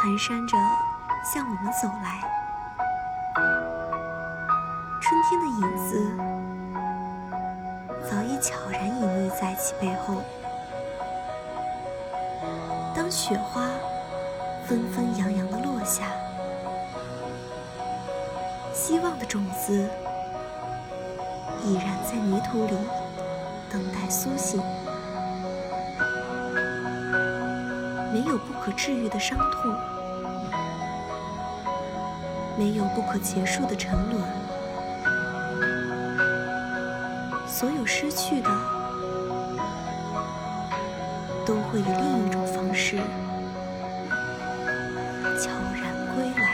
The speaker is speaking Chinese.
蹒跚着向我们走来。春天的影子早已悄然隐匿在其背后。当雪花纷纷扬扬的落下，希望的种子已然在泥土里等待苏醒。没有不可治愈的伤痛，没有不可结束的沉沦，所有失去的都会以另一种方式悄然归来。